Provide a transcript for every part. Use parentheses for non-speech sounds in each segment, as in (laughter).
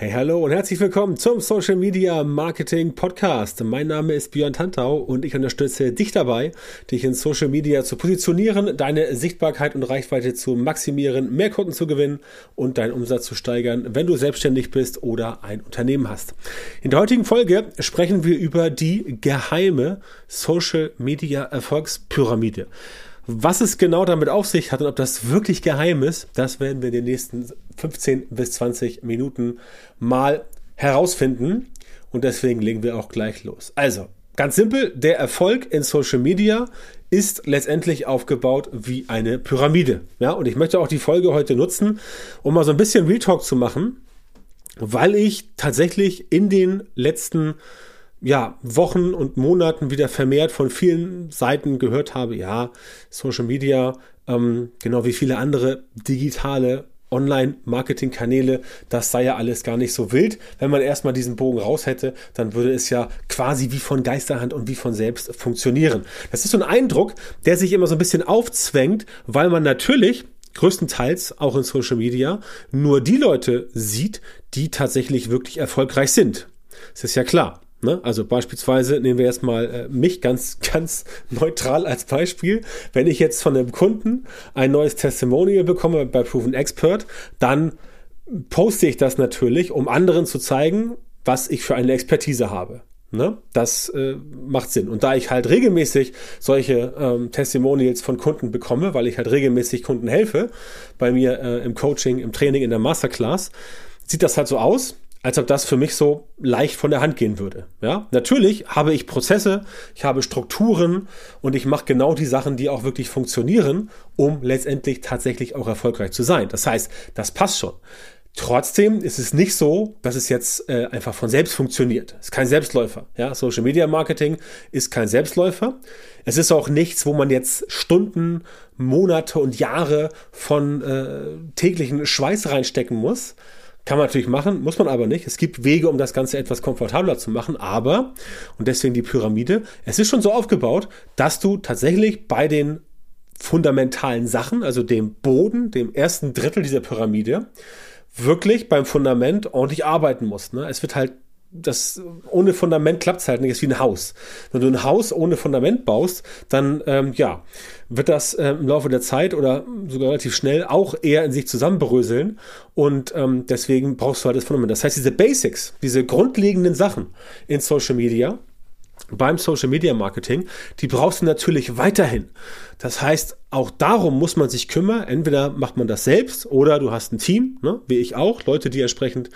Hey, hallo und herzlich willkommen zum Social Media Marketing Podcast. Mein Name ist Björn Tantau und ich unterstütze dich dabei, dich in Social Media zu positionieren, deine Sichtbarkeit und Reichweite zu maximieren, mehr Kunden zu gewinnen und deinen Umsatz zu steigern, wenn du selbstständig bist oder ein Unternehmen hast. In der heutigen Folge sprechen wir über die geheime Social Media Erfolgspyramide. Was es genau damit auf sich hat und ob das wirklich geheim ist, das werden wir in den nächsten 15 bis 20 Minuten mal herausfinden. Und deswegen legen wir auch gleich los. Also, ganz simpel, der Erfolg in Social Media ist letztendlich aufgebaut wie eine Pyramide. Ja, und ich möchte auch die Folge heute nutzen, um mal so ein bisschen Real zu machen, weil ich tatsächlich in den letzten ja, Wochen und Monaten wieder vermehrt von vielen Seiten gehört habe, ja, Social Media, ähm, genau wie viele andere digitale Online-Marketing-Kanäle, das sei ja alles gar nicht so wild. Wenn man erstmal diesen Bogen raus hätte, dann würde es ja quasi wie von Geisterhand und wie von selbst funktionieren. Das ist so ein Eindruck, der sich immer so ein bisschen aufzwängt, weil man natürlich größtenteils auch in Social Media nur die Leute sieht, die tatsächlich wirklich erfolgreich sind. Das ist ja klar. Ne? Also beispielsweise nehmen wir jetzt mal äh, mich ganz, (laughs) ganz neutral als Beispiel. Wenn ich jetzt von einem Kunden ein neues Testimonial bekomme bei Proven Expert, dann poste ich das natürlich, um anderen zu zeigen, was ich für eine Expertise habe. Ne? Das äh, macht Sinn. Und da ich halt regelmäßig solche ähm, Testimonials von Kunden bekomme, weil ich halt regelmäßig Kunden helfe, bei mir äh, im Coaching, im Training, in der Masterclass, sieht das halt so aus, als ob das für mich so leicht von der Hand gehen würde. Ja, natürlich habe ich Prozesse, ich habe Strukturen und ich mache genau die Sachen, die auch wirklich funktionieren, um letztendlich tatsächlich auch erfolgreich zu sein. Das heißt, das passt schon. Trotzdem ist es nicht so, dass es jetzt äh, einfach von selbst funktioniert. Es ist kein Selbstläufer. Ja? Social Media Marketing ist kein Selbstläufer. Es ist auch nichts, wo man jetzt Stunden, Monate und Jahre von äh, täglichen Schweiß reinstecken muss, kann man natürlich machen, muss man aber nicht. Es gibt Wege, um das Ganze etwas komfortabler zu machen, aber, und deswegen die Pyramide, es ist schon so aufgebaut, dass du tatsächlich bei den fundamentalen Sachen, also dem Boden, dem ersten Drittel dieser Pyramide, wirklich beim Fundament ordentlich arbeiten musst. Ne? Es wird halt das ohne Fundament klappt es halt nicht, ist wie ein Haus. Wenn du ein Haus ohne Fundament baust, dann ähm, ja, wird das äh, im Laufe der Zeit oder sogar relativ schnell auch eher in sich zusammenbröseln und ähm, deswegen brauchst du halt das Fundament. Das heißt, diese Basics, diese grundlegenden Sachen in Social Media, beim Social Media Marketing, die brauchst du natürlich weiterhin. Das heißt, auch darum muss man sich kümmern. Entweder macht man das selbst oder du hast ein Team, ne, wie ich auch, Leute, die entsprechend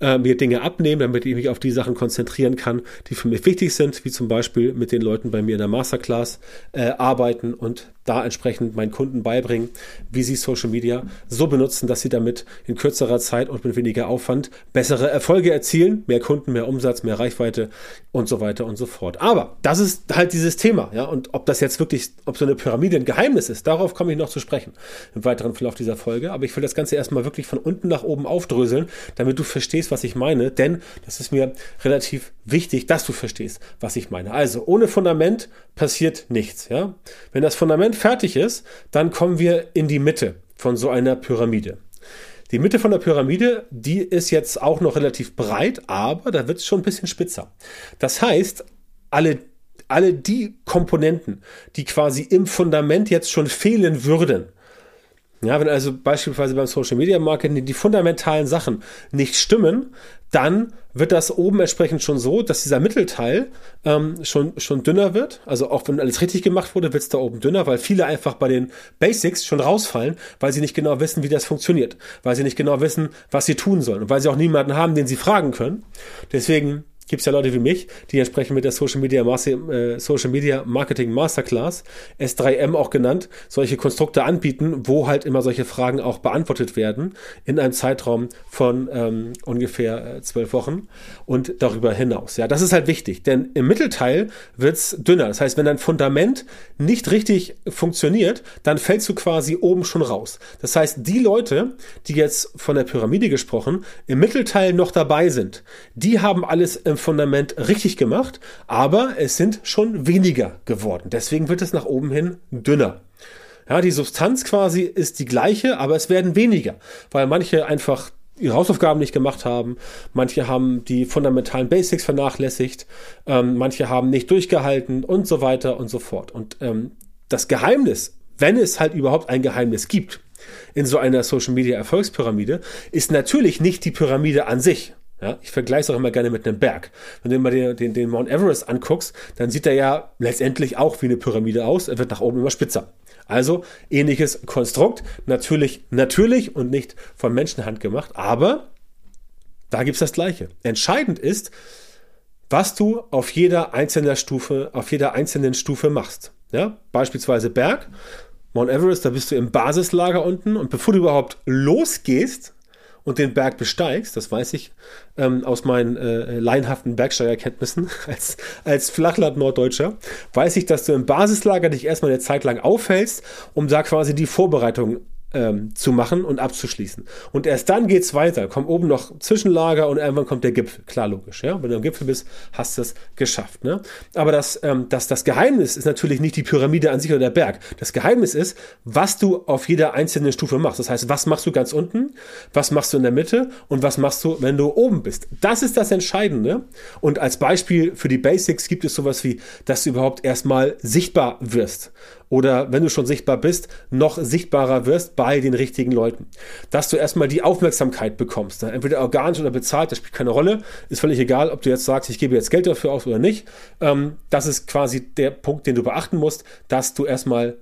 äh, mir Dinge abnehmen, damit ich mich auf die Sachen konzentrieren kann, die für mich wichtig sind, wie zum Beispiel mit den Leuten bei mir in der Masterclass äh, arbeiten und da entsprechend meinen Kunden beibringen, wie sie Social Media so benutzen, dass sie damit in kürzerer Zeit und mit weniger Aufwand bessere Erfolge erzielen, mehr Kunden, mehr Umsatz, mehr Reichweite und so weiter und so fort. Aber das ist halt dieses Thema, ja, und ob das jetzt wirklich, ob so eine Pyramide ein Geheimnis ist, darauf komme ich noch zu sprechen im weiteren Verlauf dieser Folge. Aber ich will das Ganze erstmal wirklich von unten nach oben aufdröseln, damit du verstehst, was ich meine. Denn das ist mir relativ wichtig, dass du verstehst, was ich meine. Also ohne Fundament passiert nichts. Ja? Wenn das Fundament fertig ist, dann kommen wir in die Mitte von so einer Pyramide. Die Mitte von der Pyramide, die ist jetzt auch noch relativ breit, aber da wird es schon ein bisschen spitzer. Das heißt, alle alle die Komponenten, die quasi im Fundament jetzt schon fehlen würden, ja, wenn also beispielsweise beim Social Media Marketing die fundamentalen Sachen nicht stimmen, dann wird das oben entsprechend schon so, dass dieser Mittelteil ähm, schon, schon dünner wird. Also auch wenn alles richtig gemacht wurde, wird es da oben dünner, weil viele einfach bei den Basics schon rausfallen, weil sie nicht genau wissen, wie das funktioniert, weil sie nicht genau wissen, was sie tun sollen und weil sie auch niemanden haben, den sie fragen können. Deswegen gibt es ja Leute wie mich, die entsprechend mit der Social Media, äh, Social Media Marketing Masterclass, S3M auch genannt, solche Konstrukte anbieten, wo halt immer solche Fragen auch beantwortet werden in einem Zeitraum von ähm, ungefähr äh, zwölf Wochen und darüber hinaus. Ja, das ist halt wichtig, denn im Mittelteil wird es dünner. Das heißt, wenn dein Fundament nicht richtig funktioniert, dann fällst du quasi oben schon raus. Das heißt, die Leute, die jetzt von der Pyramide gesprochen, im Mittelteil noch dabei sind, die haben alles im Fundament richtig gemacht, aber es sind schon weniger geworden. Deswegen wird es nach oben hin dünner. Ja, die Substanz quasi ist die gleiche, aber es werden weniger, weil manche einfach ihre Hausaufgaben nicht gemacht haben, manche haben die fundamentalen Basics vernachlässigt, ähm, manche haben nicht durchgehalten und so weiter und so fort. Und ähm, das Geheimnis, wenn es halt überhaupt ein Geheimnis gibt, in so einer Social Media Erfolgspyramide, ist natürlich nicht die Pyramide an sich. Ja, ich vergleiche es auch immer gerne mit einem Berg. Wenn du immer den, den, den Mount Everest anguckst, dann sieht er ja letztendlich auch wie eine Pyramide aus. Er wird nach oben immer spitzer. Also ähnliches Konstrukt, natürlich, natürlich und nicht von Menschenhand gemacht, aber da gibt es das Gleiche. Entscheidend ist, was du auf jeder einzelnen Stufe, auf jeder einzelnen Stufe machst. Ja, beispielsweise Berg, Mount Everest, da bist du im Basislager unten und bevor du überhaupt losgehst, und den Berg besteigst, das weiß ich ähm, aus meinen äh, laienhaften Bergsteigerkenntnissen (laughs) als, als Flachland-Norddeutscher, weiß ich, dass du im Basislager dich erstmal eine Zeit lang aufhältst, um da quasi die Vorbereitung ähm, zu machen und abzuschließen. Und erst dann geht's weiter. Kommt oben noch Zwischenlager und irgendwann kommt der Gipfel. Klar, logisch. Ja? Wenn du am Gipfel bist, hast du es geschafft. Ne? Aber das, ähm, das, das Geheimnis ist natürlich nicht die Pyramide an sich oder der Berg. Das Geheimnis ist, was du auf jeder einzelnen Stufe machst. Das heißt, was machst du ganz unten, was machst du in der Mitte und was machst du, wenn du oben bist. Das ist das Entscheidende. Und als Beispiel für die Basics gibt es sowas wie, dass du überhaupt erstmal sichtbar wirst oder wenn du schon sichtbar bist, noch sichtbarer wirst bei den richtigen Leuten. Dass du erstmal die Aufmerksamkeit bekommst. Ne? Entweder organisch oder bezahlt, das spielt keine Rolle. Ist völlig egal, ob du jetzt sagst, ich gebe jetzt Geld dafür aus oder nicht. Ähm, das ist quasi der Punkt, den du beachten musst, dass du erstmal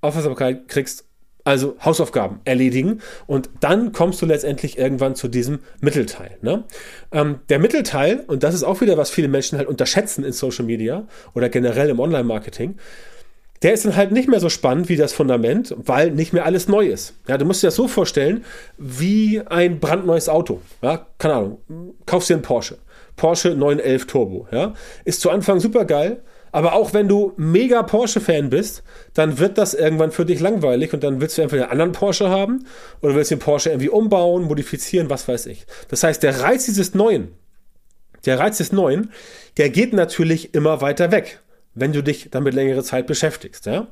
Aufmerksamkeit kriegst also Hausaufgaben erledigen und dann kommst du letztendlich irgendwann zu diesem Mittelteil. Ne? Ähm, der Mittelteil, und das ist auch wieder, was viele Menschen halt unterschätzen in Social Media oder generell im Online-Marketing, der ist dann halt nicht mehr so spannend wie das Fundament, weil nicht mehr alles neu ist. Ja, du musst dir das so vorstellen, wie ein brandneues Auto. Ja, keine Ahnung, kaufst dir einen Porsche. Porsche 911 Turbo. Ja, ist zu Anfang super geil, aber auch wenn du mega Porsche-Fan bist, dann wird das irgendwann für dich langweilig und dann willst du entweder einen anderen Porsche haben oder willst den Porsche irgendwie umbauen, modifizieren, was weiß ich. Das heißt, der Reiz dieses Neuen, der Reiz des Neuen, der geht natürlich immer weiter weg wenn du dich damit längere Zeit beschäftigst. Ja?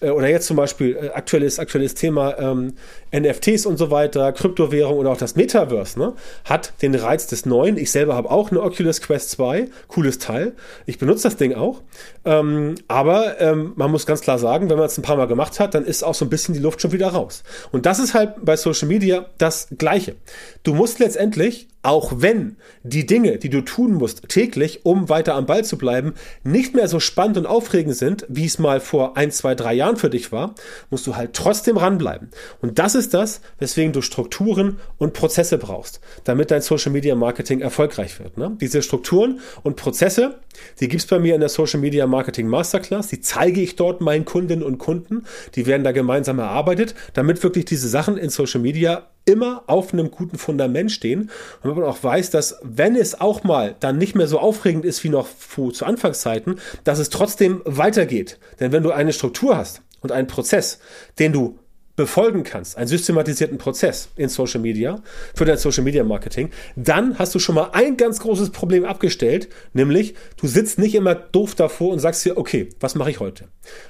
Äh, oder jetzt zum Beispiel äh, aktuelles, aktuelles Thema ähm, NFTs und so weiter, Kryptowährung oder auch das Metaverse, ne, hat den Reiz des Neuen. Ich selber habe auch eine Oculus Quest 2, cooles Teil. Ich benutze das Ding auch. Ähm, aber ähm, man muss ganz klar sagen, wenn man es ein paar Mal gemacht hat, dann ist auch so ein bisschen die Luft schon wieder raus. Und das ist halt bei Social Media das Gleiche. Du musst letztendlich auch wenn die Dinge, die du tun musst täglich, um weiter am Ball zu bleiben, nicht mehr so spannend und aufregend sind, wie es mal vor ein, zwei, drei Jahren für dich war, musst du halt trotzdem ranbleiben. Und das ist das, weswegen du Strukturen und Prozesse brauchst, damit dein Social Media Marketing erfolgreich wird. Ne? Diese Strukturen und Prozesse, die gibt's bei mir in der Social Media Marketing Masterclass, die zeige ich dort meinen Kundinnen und Kunden, die werden da gemeinsam erarbeitet, damit wirklich diese Sachen in Social Media immer auf einem guten Fundament stehen und man auch weiß, dass wenn es auch mal dann nicht mehr so aufregend ist wie noch zu Anfangszeiten, dass es trotzdem weitergeht. Denn wenn du eine Struktur hast und einen Prozess, den du befolgen kannst, einen systematisierten Prozess in Social Media, für dein Social Media Marketing, dann hast du schon mal ein ganz großes Problem abgestellt, nämlich du sitzt nicht immer doof davor und sagst dir, okay, was mache ich heute?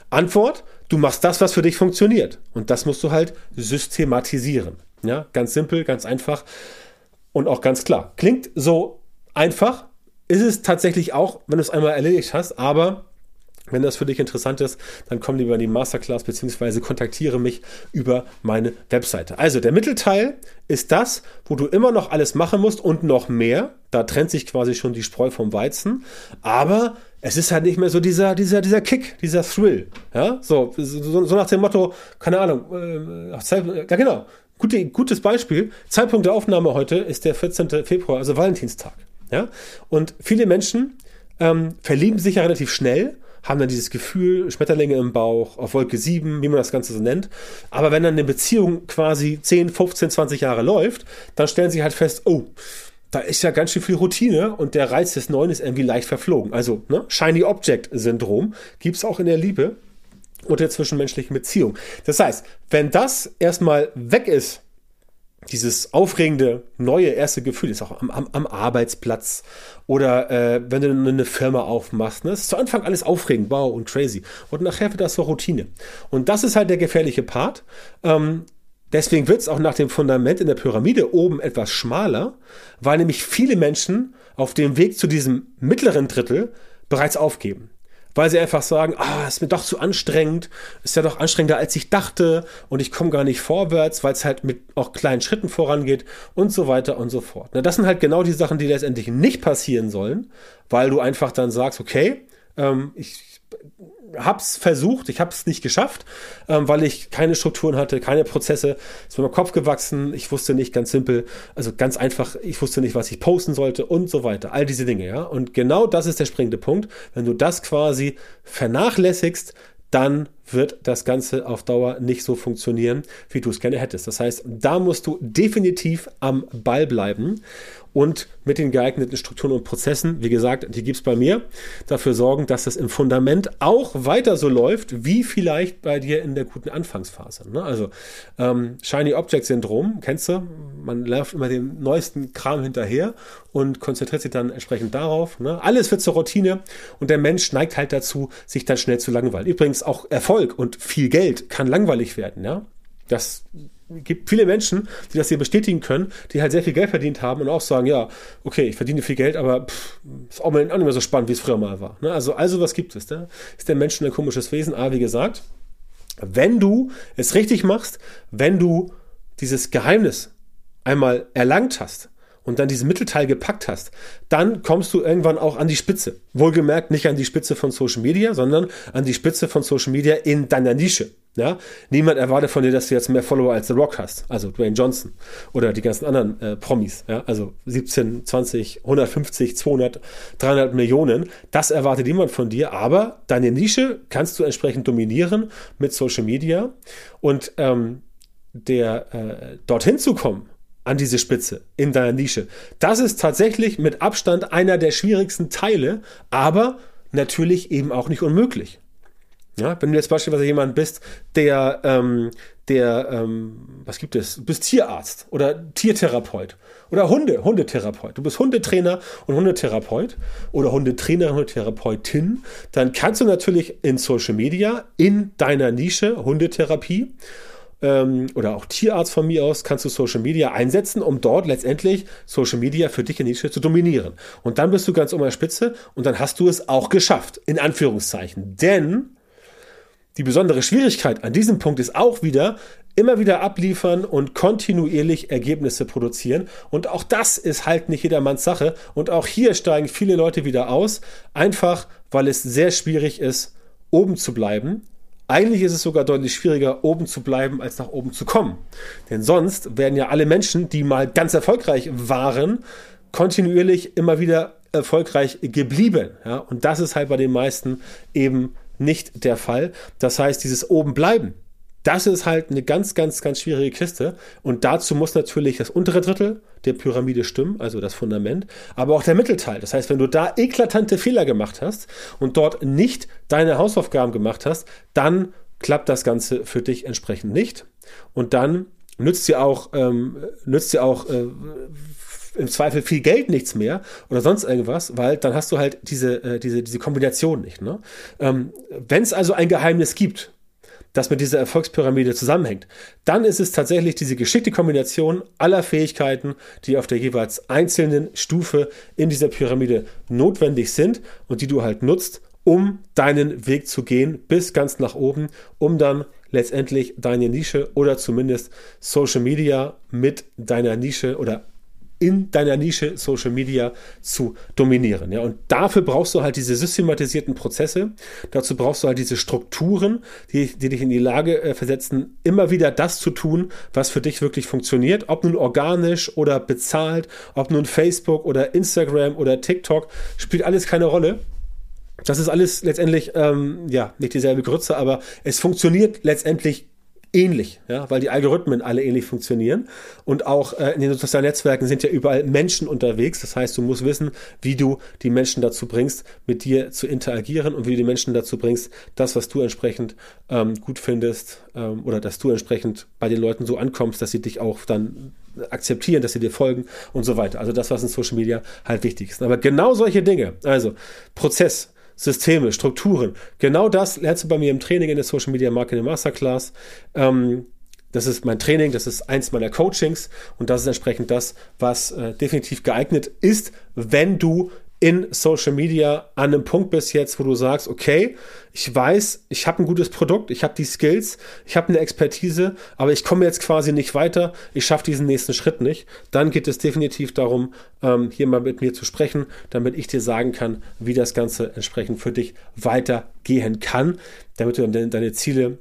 Antwort, du machst das, was für dich funktioniert. Und das musst du halt systematisieren. Ja, ganz simpel, ganz einfach und auch ganz klar. Klingt so einfach, ist es tatsächlich auch, wenn du es einmal erledigt hast, aber wenn das für dich interessant ist, dann komm lieber in die Masterclass beziehungsweise kontaktiere mich über meine Webseite. Also der Mittelteil ist das, wo du immer noch alles machen musst und noch mehr. Da trennt sich quasi schon die Spreu vom Weizen. Aber es ist halt nicht mehr so dieser, dieser, dieser Kick, dieser Thrill. Ja, so, so, so nach dem Motto, keine Ahnung, äh, ja genau, Gute, gutes Beispiel. Zeitpunkt der Aufnahme heute ist der 14. Februar, also Valentinstag. Ja? Und viele Menschen ähm, verlieben sich ja relativ schnell, haben dann dieses Gefühl, Schmetterlinge im Bauch, auf Wolke 7, wie man das Ganze so nennt. Aber wenn dann eine Beziehung quasi 10, 15, 20 Jahre läuft, dann stellen sie halt fest, oh, da ist ja ganz schön viel Routine und der Reiz des Neuen ist irgendwie leicht verflogen. Also, ne, Shiny Object Syndrom gibt's auch in der Liebe und der zwischenmenschlichen Beziehung. Das heißt, wenn das erstmal weg ist, dieses aufregende, neue erste Gefühl ist auch am, am, am Arbeitsplatz oder äh, wenn du eine Firma aufmachst. Ne? Das ist zu Anfang alles aufregend, wow und crazy. Und nachher wird das so Routine. Und das ist halt der gefährliche Part. Ähm, deswegen wird es auch nach dem Fundament in der Pyramide oben etwas schmaler, weil nämlich viele Menschen auf dem Weg zu diesem mittleren Drittel bereits aufgeben weil sie einfach sagen, ah, ist mir doch zu anstrengend, ist ja doch anstrengender als ich dachte und ich komme gar nicht vorwärts, weil es halt mit auch kleinen Schritten vorangeht und so weiter und so fort. Na, das sind halt genau die Sachen, die letztendlich nicht passieren sollen, weil du einfach dann sagst, okay, ähm, ich hab's versucht, ich hab's nicht geschafft, ähm, weil ich keine Strukturen hatte, keine Prozesse. Es ist mir im Kopf gewachsen, ich wusste nicht ganz simpel, also ganz einfach, ich wusste nicht, was ich posten sollte und so weiter. All diese Dinge, ja. Und genau das ist der springende Punkt. Wenn du das quasi vernachlässigst, dann wird das Ganze auf Dauer nicht so funktionieren, wie du es gerne hättest. Das heißt, da musst du definitiv am Ball bleiben und mit den geeigneten Strukturen und Prozessen, wie gesagt, die gibt es bei mir, dafür sorgen, dass das im Fundament auch weiter so läuft, wie vielleicht bei dir in der guten Anfangsphase. Ne? Also ähm, Shiny Object Syndrom, kennst du? Man läuft immer dem neuesten Kram hinterher und konzentriert sich dann entsprechend darauf. Ne? Alles wird zur Routine und der Mensch neigt halt dazu, sich dann schnell zu langweilen. Übrigens auch Erfolg und viel Geld kann langweilig werden. Ja? Das gibt viele Menschen, die das hier bestätigen können, die halt sehr viel Geld verdient haben und auch sagen, ja, okay, ich verdiene viel Geld, aber pff, ist auch, mal, nicht mehr so spannend, wie es früher mal war. Ne? Also, also was gibt es? Ne? Ist der Mensch ein komisches Wesen? Ah, wie gesagt, wenn du es richtig machst, wenn du dieses Geheimnis einmal erlangt hast, und dann diesen Mittelteil gepackt hast, dann kommst du irgendwann auch an die Spitze. Wohlgemerkt nicht an die Spitze von Social Media, sondern an die Spitze von Social Media in deiner Nische. Ja? Niemand erwartet von dir, dass du jetzt mehr Follower als The Rock hast, also Dwayne Johnson oder die ganzen anderen äh, Promis, ja? also 17, 20, 150, 200, 300 Millionen. Das erwartet niemand von dir, aber deine Nische kannst du entsprechend dominieren mit Social Media und ähm, der äh, dorthin zu kommen an diese Spitze in deiner Nische. Das ist tatsächlich mit Abstand einer der schwierigsten Teile, aber natürlich eben auch nicht unmöglich. Ja, wenn du jetzt beispielsweise jemand bist, der, ähm, der, ähm, was gibt es? Du bist Tierarzt oder Tiertherapeut oder Hunde, Hundetherapeut. Du bist Hundetrainer und Hundetherapeut oder Hundetrainer, Hundetherapeutin. Dann kannst du natürlich in Social Media in deiner Nische Hundetherapie ähm, oder auch Tierarzt von mir aus, kannst du Social Media einsetzen, um dort letztendlich Social Media für dich in Nische zu dominieren. Und dann bist du ganz um der Spitze und dann hast du es auch geschafft, in Anführungszeichen. Denn die besondere Schwierigkeit an diesem Punkt ist auch wieder, immer wieder abliefern und kontinuierlich Ergebnisse produzieren. Und auch das ist halt nicht jedermanns Sache. Und auch hier steigen viele Leute wieder aus, einfach weil es sehr schwierig ist, oben zu bleiben eigentlich ist es sogar deutlich schwieriger, oben zu bleiben, als nach oben zu kommen. Denn sonst werden ja alle Menschen, die mal ganz erfolgreich waren, kontinuierlich immer wieder erfolgreich geblieben. Ja? Und das ist halt bei den meisten eben nicht der Fall. Das heißt, dieses oben bleiben, das ist halt eine ganz, ganz, ganz schwierige Kiste. Und dazu muss natürlich das untere Drittel der Pyramide stimmen, also das Fundament, aber auch der Mittelteil. Das heißt, wenn du da eklatante Fehler gemacht hast und dort nicht deine Hausaufgaben gemacht hast, dann klappt das Ganze für dich entsprechend nicht. Und dann nützt dir auch, ähm, nützt dir auch äh, im Zweifel viel Geld nichts mehr oder sonst irgendwas, weil dann hast du halt diese, äh, diese, diese Kombination nicht. Ne? Ähm, Wenn es also ein Geheimnis gibt, das mit dieser Erfolgspyramide zusammenhängt, dann ist es tatsächlich diese geschickte Kombination aller Fähigkeiten, die auf der jeweils einzelnen Stufe in dieser Pyramide notwendig sind und die du halt nutzt, um deinen Weg zu gehen bis ganz nach oben, um dann letztendlich deine Nische oder zumindest Social Media mit deiner Nische oder in deiner Nische Social Media zu dominieren. Ja, und dafür brauchst du halt diese systematisierten Prozesse. Dazu brauchst du halt diese Strukturen, die, die dich in die Lage äh, versetzen, immer wieder das zu tun, was für dich wirklich funktioniert. Ob nun organisch oder bezahlt, ob nun Facebook oder Instagram oder TikTok, spielt alles keine Rolle. Das ist alles letztendlich, ähm, ja, nicht dieselbe Grütze, aber es funktioniert letztendlich ähnlich, ja, weil die Algorithmen alle ähnlich funktionieren. Und auch äh, in den sozialen Netzwerken sind ja überall Menschen unterwegs. Das heißt, du musst wissen, wie du die Menschen dazu bringst, mit dir zu interagieren und wie du die Menschen dazu bringst, das, was du entsprechend ähm, gut findest ähm, oder dass du entsprechend bei den Leuten so ankommst, dass sie dich auch dann akzeptieren, dass sie dir folgen und so weiter. Also das, was in Social Media halt wichtig ist. Aber genau solche Dinge, also Prozess, Systeme, Strukturen. Genau das lernst du bei mir im Training in der Social Media Marketing Masterclass. Ähm, das ist mein Training, das ist eins meiner Coachings und das ist entsprechend das, was äh, definitiv geeignet ist, wenn du in Social Media an einem Punkt bist jetzt, wo du sagst, okay, ich weiß, ich habe ein gutes Produkt, ich habe die Skills, ich habe eine Expertise, aber ich komme jetzt quasi nicht weiter, ich schaffe diesen nächsten Schritt nicht, dann geht es definitiv darum, ähm, hier mal mit mir zu sprechen, damit ich dir sagen kann, wie das Ganze entsprechend für dich weitergehen kann, damit du deine Ziele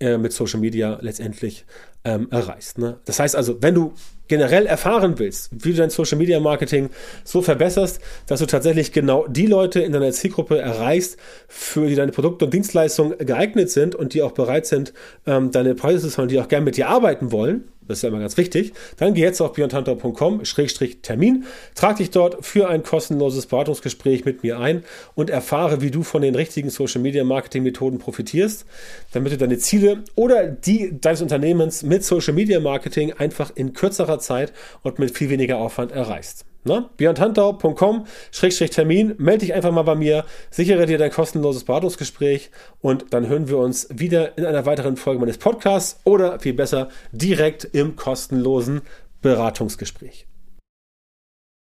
äh, mit Social Media letztendlich ähm, erreichst. Ne? Das heißt also, wenn du generell erfahren willst, wie du dein Social Media Marketing so verbesserst, dass du tatsächlich genau die Leute in deiner Zielgruppe erreichst, für die deine Produkte und Dienstleistungen geeignet sind und die auch bereit sind, ähm, deine Preise zu zahlen, die auch gerne mit dir arbeiten wollen, das ist ja immer ganz wichtig, dann geh jetzt auf beyondhunter.com-termin, trag dich dort für ein kostenloses Beratungsgespräch mit mir ein und erfahre, wie du von den richtigen Social Media Marketing Methoden profitierst, damit du deine Ziele oder die deines Unternehmens mit Social Media Marketing einfach in kürzerer kürzerer Zeit und mit viel weniger Aufwand erreichst. Ne? beyondhuntau.com-termin, melde dich einfach mal bei mir, sichere dir dein kostenloses Beratungsgespräch und dann hören wir uns wieder in einer weiteren Folge meines Podcasts oder viel besser direkt im kostenlosen Beratungsgespräch.